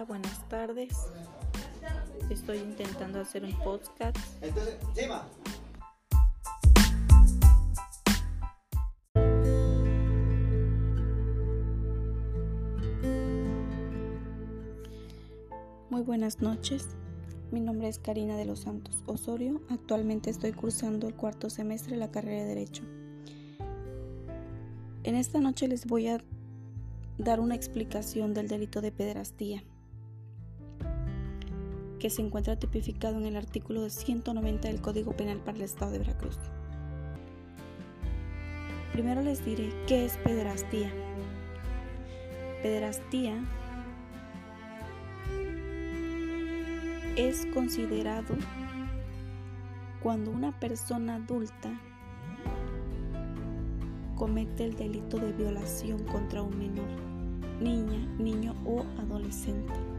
Hola, buenas tardes. Estoy intentando hacer un podcast. Entonces. Muy buenas noches. Mi nombre es Karina de los Santos Osorio. Actualmente estoy cursando el cuarto semestre de la carrera de Derecho. En esta noche les voy a dar una explicación del delito de pederastía, que se encuentra tipificado en el artículo 190 del Código Penal para el Estado de Veracruz. Primero les diré qué es pederastía. Pederastía es considerado cuando una persona adulta comete el delito de violación contra un menor, niña, niño o adolescente.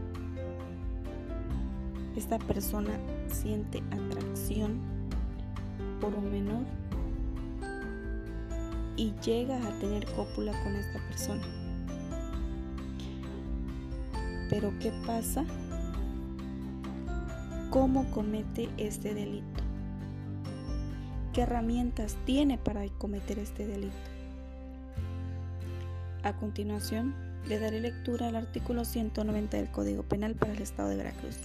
Esta persona siente atracción por un menor y llega a tener cópula con esta persona. Pero ¿qué pasa? ¿Cómo comete este delito? ¿Qué herramientas tiene para cometer este delito? A continuación, le daré lectura al artículo 190 del Código Penal para el Estado de Veracruz.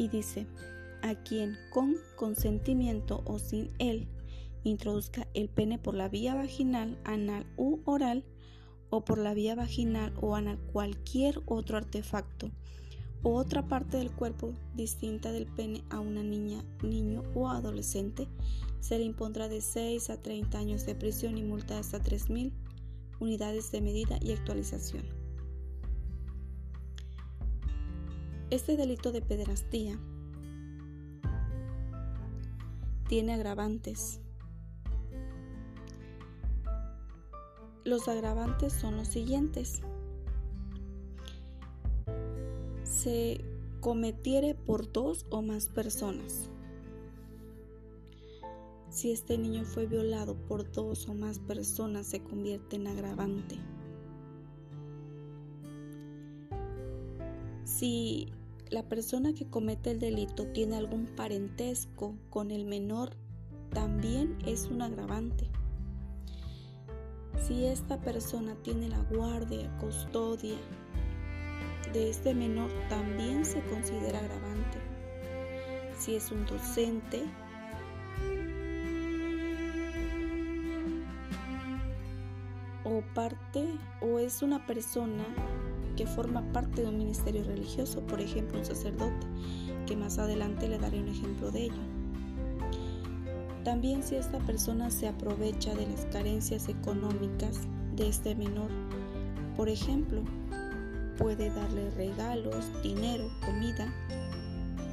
Y dice, a quien con consentimiento o sin él introduzca el pene por la vía vaginal, anal u oral, o por la vía vaginal o anal cualquier otro artefacto o otra parte del cuerpo distinta del pene a una niña, niño o adolescente, se le impondrá de 6 a 30 años de prisión y multa hasta 3.000 unidades de medida y actualización. Este delito de pederastía tiene agravantes. Los agravantes son los siguientes. se cometiere por dos o más personas. Si este niño fue violado por dos o más personas, se convierte en agravante. Si la persona que comete el delito tiene algún parentesco con el menor, también es un agravante. Si esta persona tiene la guardia, custodia, de este menor también se considera agravante. Si es un docente, o parte o es una persona que forma parte de un ministerio religioso, por ejemplo un sacerdote, que más adelante le daré un ejemplo de ello. También si esta persona se aprovecha de las carencias económicas de este menor, por ejemplo, puede darle regalos, dinero, comida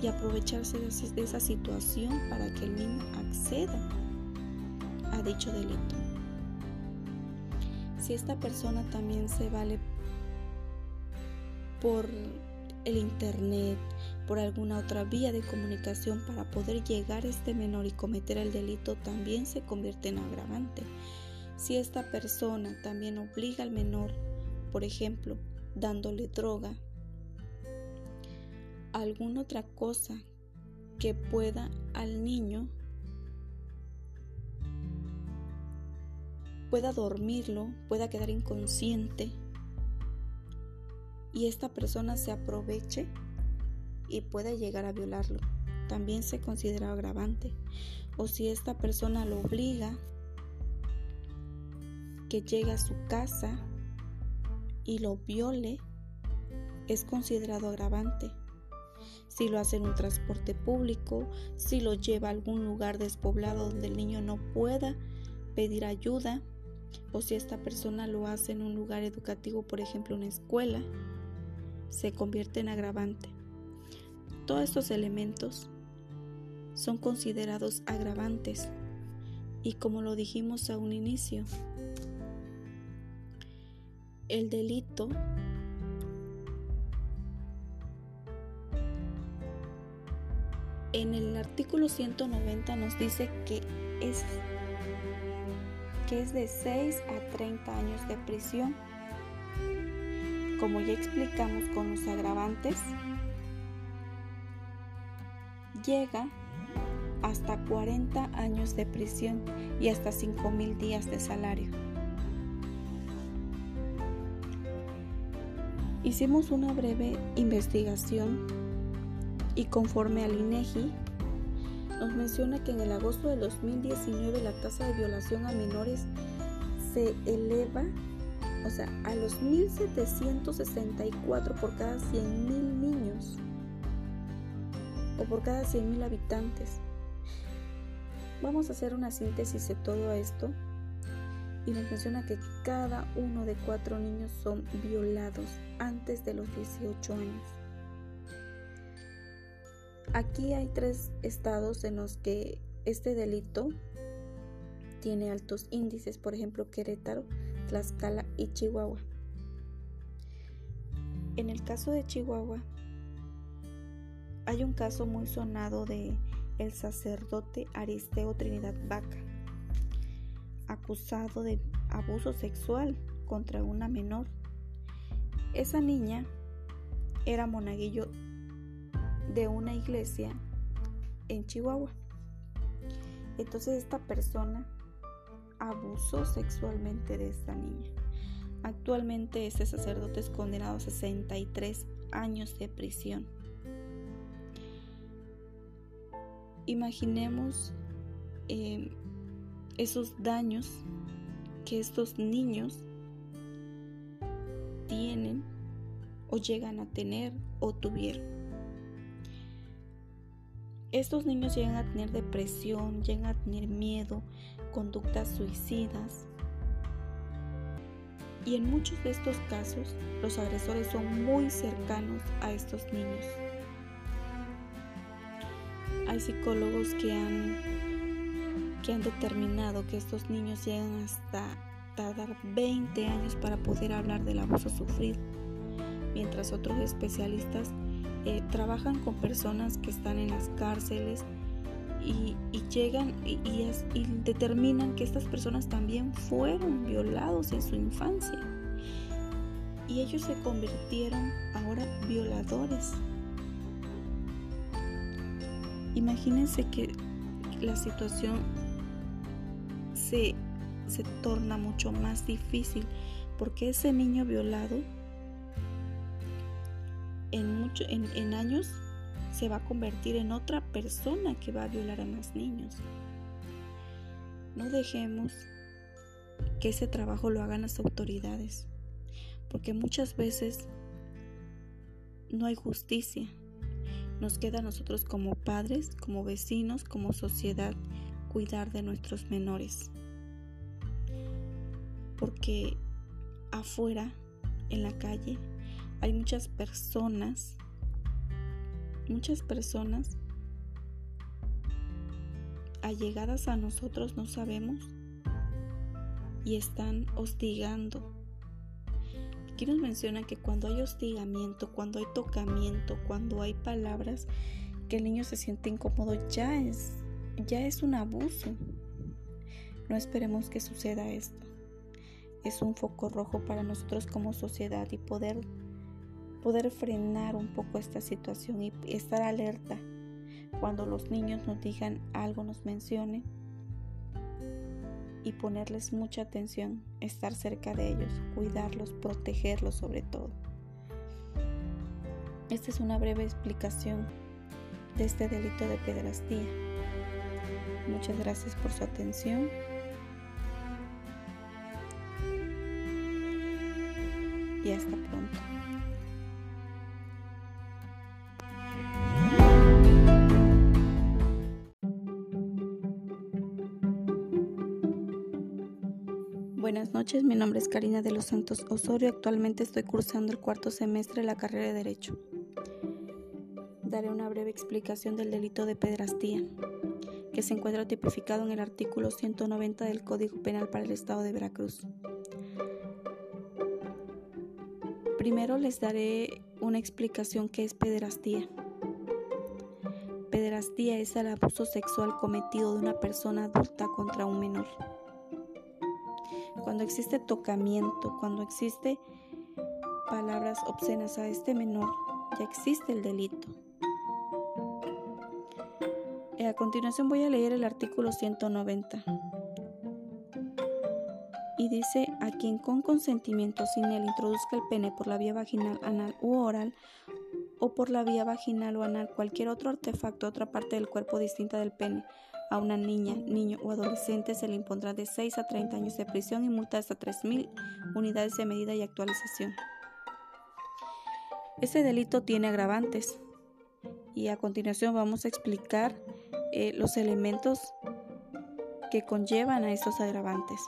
y aprovecharse de esa situación para que el niño acceda a dicho delito. Si esta persona también se vale por el internet, por alguna otra vía de comunicación para poder llegar a este menor y cometer el delito, también se convierte en agravante. Si esta persona también obliga al menor, por ejemplo, dándole droga, alguna otra cosa que pueda al niño, pueda dormirlo, pueda quedar inconsciente y esta persona se aproveche y pueda llegar a violarlo. También se considera agravante. O si esta persona lo obliga que llegue a su casa y lo viole, es considerado agravante. Si lo hace en un transporte público, si lo lleva a algún lugar despoblado donde el niño no pueda pedir ayuda, o si esta persona lo hace en un lugar educativo, por ejemplo una escuela, se convierte en agravante. Todos estos elementos son considerados agravantes y como lo dijimos a un inicio, el delito en el artículo 190 nos dice que es, que es de 6 a 30 años de prisión como ya explicamos con los agravantes, llega hasta 40 años de prisión y hasta 5 mil días de salario. Hicimos una breve investigación y conforme al INEGI nos menciona que en el agosto de 2019 la tasa de violación a menores se eleva, o sea, a los 1764 por cada 100 mil niños o por cada 100 mil habitantes. Vamos a hacer una síntesis de todo esto y nos menciona que cada uno de cuatro niños son violados antes de los 18 años. Aquí hay tres estados en los que este delito tiene altos índices, por ejemplo Querétaro, Tlaxcala y Chihuahua. En el caso de Chihuahua, hay un caso muy sonado de el sacerdote Aristeo Trinidad Vaca, acusado de abuso sexual contra una menor. Esa niña era monaguillo de una iglesia en Chihuahua. Entonces esta persona abusó sexualmente de esta niña. Actualmente este sacerdote es condenado a 63 años de prisión. Imaginemos em, esos daños que estos niños tienen o llegan a tener o tuvieron. Estos niños llegan a tener depresión, llegan a tener miedo, conductas suicidas. Y en muchos de estos casos, los agresores son muy cercanos a estos niños. Hay psicólogos que han, que han determinado que estos niños llegan hasta tardar 20 años para poder hablar del abuso sufrido, mientras otros especialistas eh, trabajan con personas que están en las cárceles y, llegan y, y, determinan que estas personas también fueron violados en su infancia. Y ellos se convirtieron ahora violadores. Imagínense que la situación se, se torna mucho más difícil porque ese niño violado en, años se va a convertir en otra persona que va a violar a más niños. No dejemos que ese trabajo lo hagan las autoridades, porque muchas veces no hay justicia. Nos queda a nosotros como padres, como vecinos, como sociedad, cuidar de nuestros menores. Porque afuera, en la calle, hay muchas personas, muchas personas allegadas a nosotros, no sabemos, y están hostigando. Aquí nos que cuando hay hostigamiento, cuando hay tocamiento, cuando hay palabras que el niño se siente incómodo, ya es, ya es un abuso. No esperemos que suceda esto. Es un foco rojo para nosotros como sociedad y poder poder frenar un poco esta situación y estar alerta cuando los niños nos digan algo, nos mencionen y ponerles mucha atención, estar cerca de ellos, cuidarlos, protegerlos sobre todo. Esta es una breve explicación de este delito de pedrastía. Muchas gracias por su atención. Y hasta pronto. Buenas noches, mi nombre es Karina de los Santos Osorio. Actualmente estoy cursando el cuarto semestre de la carrera de Derecho. Daré una breve explicación del delito de pedrastía, que se encuentra tipificado en el artículo 190 del Código Penal para el Estado de Veracruz. Primero les daré una explicación que es pederastía. Pederastía es el abuso sexual cometido de una persona adulta contra un menor cuando existe tocamiento, cuando existe palabras obscenas a este menor, ya existe el delito. A continuación voy a leer el artículo 190 y dice a quien con consentimiento sin él introduzca el pene por la vía vaginal, anal u oral o por la vía vaginal o anal cualquier otro artefacto, otra parte del cuerpo distinta del pene, a una niña, niño o adolescente se le impondrá de 6 a 30 años de prisión y multa hasta 3.000 unidades de medida y actualización. Este delito tiene agravantes y a continuación vamos a explicar eh, los elementos que conllevan a estos agravantes.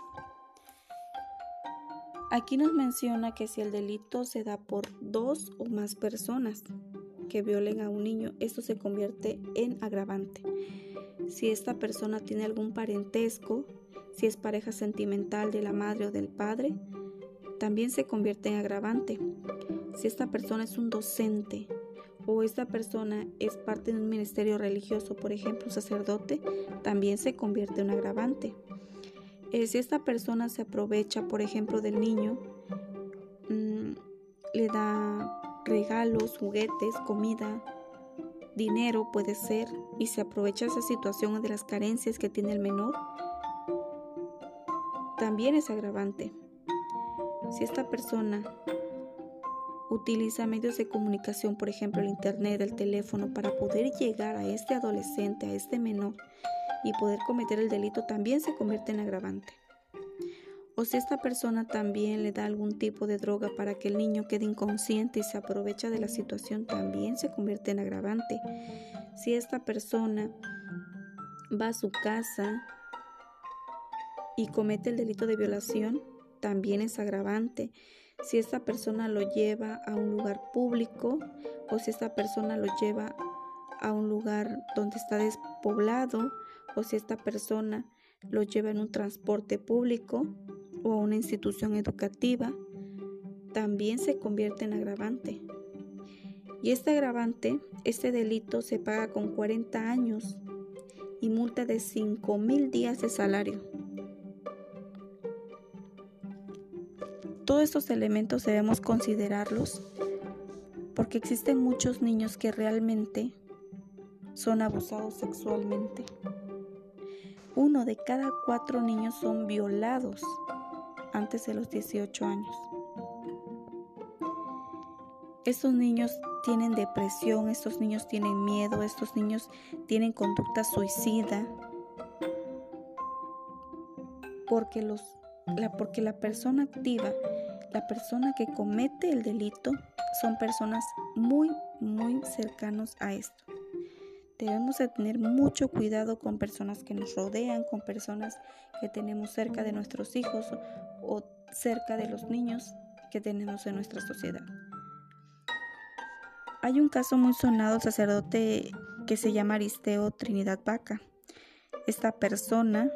Aquí nos menciona que si el delito se da por dos o más personas que violen a un niño, esto se convierte en agravante. Si esta persona tiene algún parentesco, si es pareja sentimental de la madre o del padre, también se convierte en agravante. Si esta persona es un docente o esta persona es parte de un ministerio religioso, por ejemplo, un sacerdote, también se convierte en agravante. Eh, si esta persona se aprovecha, por ejemplo, del niño, mm, le da regalos, juguetes, comida, dinero puede ser, y se aprovecha esa situación de las carencias que tiene el menor, también es agravante. Si esta persona utiliza medios de comunicación, por ejemplo el internet, el teléfono, para poder llegar a este adolescente, a este menor, y poder cometer el delito también se convierte en agravante. O si esta persona también le da algún tipo de droga para que el niño quede inconsciente y se aprovecha de la situación, también se convierte en agravante. Si esta persona va a su casa y comete el delito de violación, también es agravante. Si esta persona lo lleva a un lugar público o si esta persona lo lleva a un lugar donde está despoblado o si esta persona lo lleva en un transporte público o a una institución educativa, también se convierte en agravante. Y este agravante, este delito se paga con 40 años y multa de 5 mil días de salario. Todos estos elementos debemos considerarlos porque existen muchos niños que realmente son abusados sexualmente. Uno de cada cuatro niños son violados antes de los 18 años. Estos niños tienen depresión, estos niños tienen miedo, estos niños tienen conducta suicida, porque, los, la, porque la persona activa, la persona que comete el delito, son personas muy, muy cercanos a esto. Debemos de tener mucho cuidado con personas que nos rodean, con personas que tenemos cerca de nuestros hijos o cerca de los niños que tenemos en nuestra sociedad. Hay un caso muy sonado, sacerdote que se llama Aristeo Trinidad Vaca. Esta persona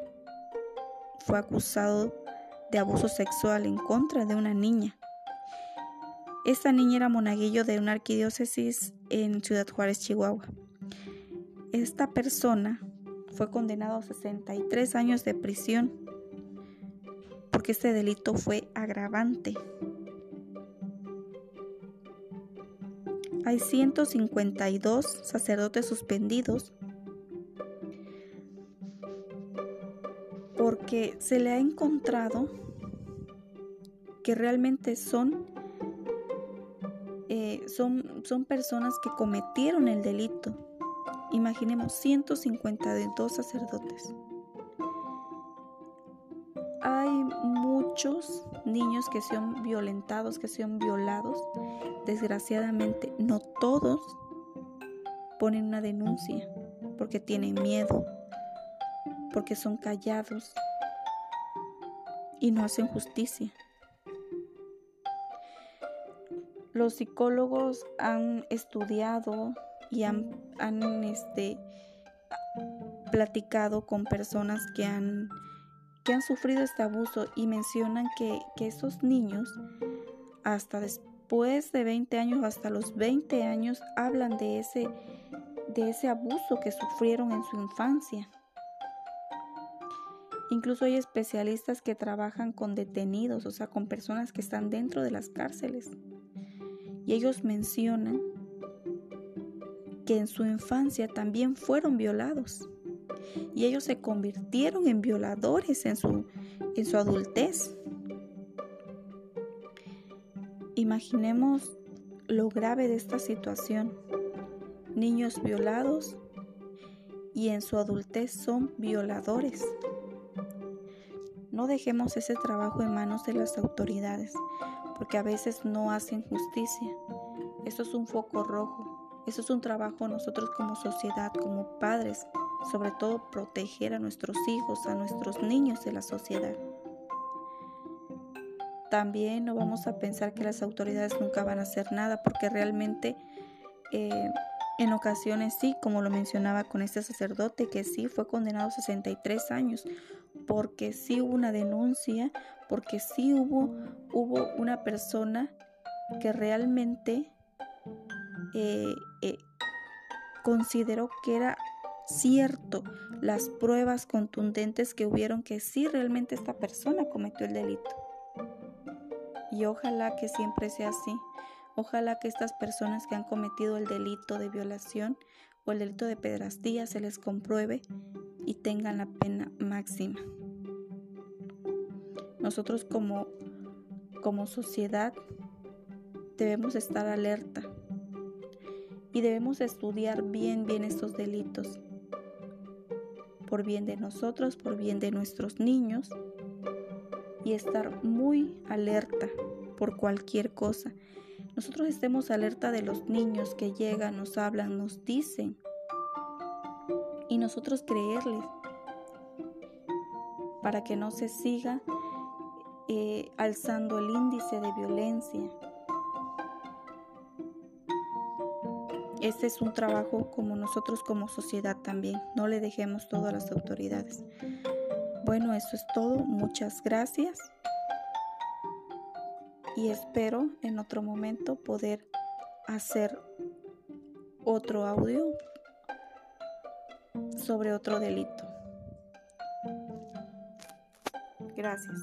fue acusado de abuso sexual en contra de una niña. Esta niña era monaguillo de una arquidiócesis en Ciudad Juárez, Chihuahua. Esta persona fue condenado a 63 años de prisión porque este delito fue agravante. Hay 152 sacerdotes suspendidos porque se le ha encontrado que realmente son, eh, son, son personas que cometieron el delito Imaginemos 152 sacerdotes. Hay muchos niños que son violentados, que son violados. Desgraciadamente, no todos ponen una denuncia porque tienen miedo, porque son callados y no hacen justicia. Los psicólogos han estudiado y han, este, platicado con personas que han, que han sufrido este abuso y mencionan que, que esos niños hasta después de 20 años, hasta los 20 años, hablan de ese, de ese abuso que sufrieron en su infancia. Incluso hay especialistas que trabajan con detenidos, o sea, con personas que están dentro de las cárceles Y ellos mencionan que en su infancia también fueron violados. Y ellos se convirtieron en violadores en su, en su adultez. Imaginemos lo grave de esta situación. Niños violados y en su adultez son violadores. No dejemos ese trabajo en manos de las autoridades, porque a veces no hacen justicia. Eso es un foco rojo. Eso es un trabajo nosotros como sociedad, como padres, sobre todo proteger a nuestros hijos, a nuestros niños de la sociedad. También no vamos a pensar que las autoridades nunca van a hacer nada, porque realmente eh, en ocasiones sí, como lo mencionaba con este sacerdote, que sí fue condenado a 63 años, porque sí hubo una denuncia, porque sí hubo, hubo una persona que realmente eh, eh, consideró que era cierto las pruebas contundentes que hubieron que sí realmente esta persona cometió el delito. Y ojalá que siempre sea así. Ojalá que estas personas que han cometido el delito de violación o el delito de pedrastía se les compruebe y tengan la pena máxima. Nosotros como, como sociedad debemos estar alerta y debemos estudiar bien, bien estos delitos, por bien de nosotros, por bien de nuestros niños, y estar muy alerta por cualquier cosa nosotros estemos alerta de los niños que llegan, nos hablan, nos dicen y nosotros creerles para que no se siga eh, alzando el índice de violencia. Este es un trabajo como nosotros como sociedad también. No le dejemos todo a las autoridades. Bueno, eso es todo. Muchas gracias y espero en otro momento poder hacer otro audio sobre otro delito. Gracias.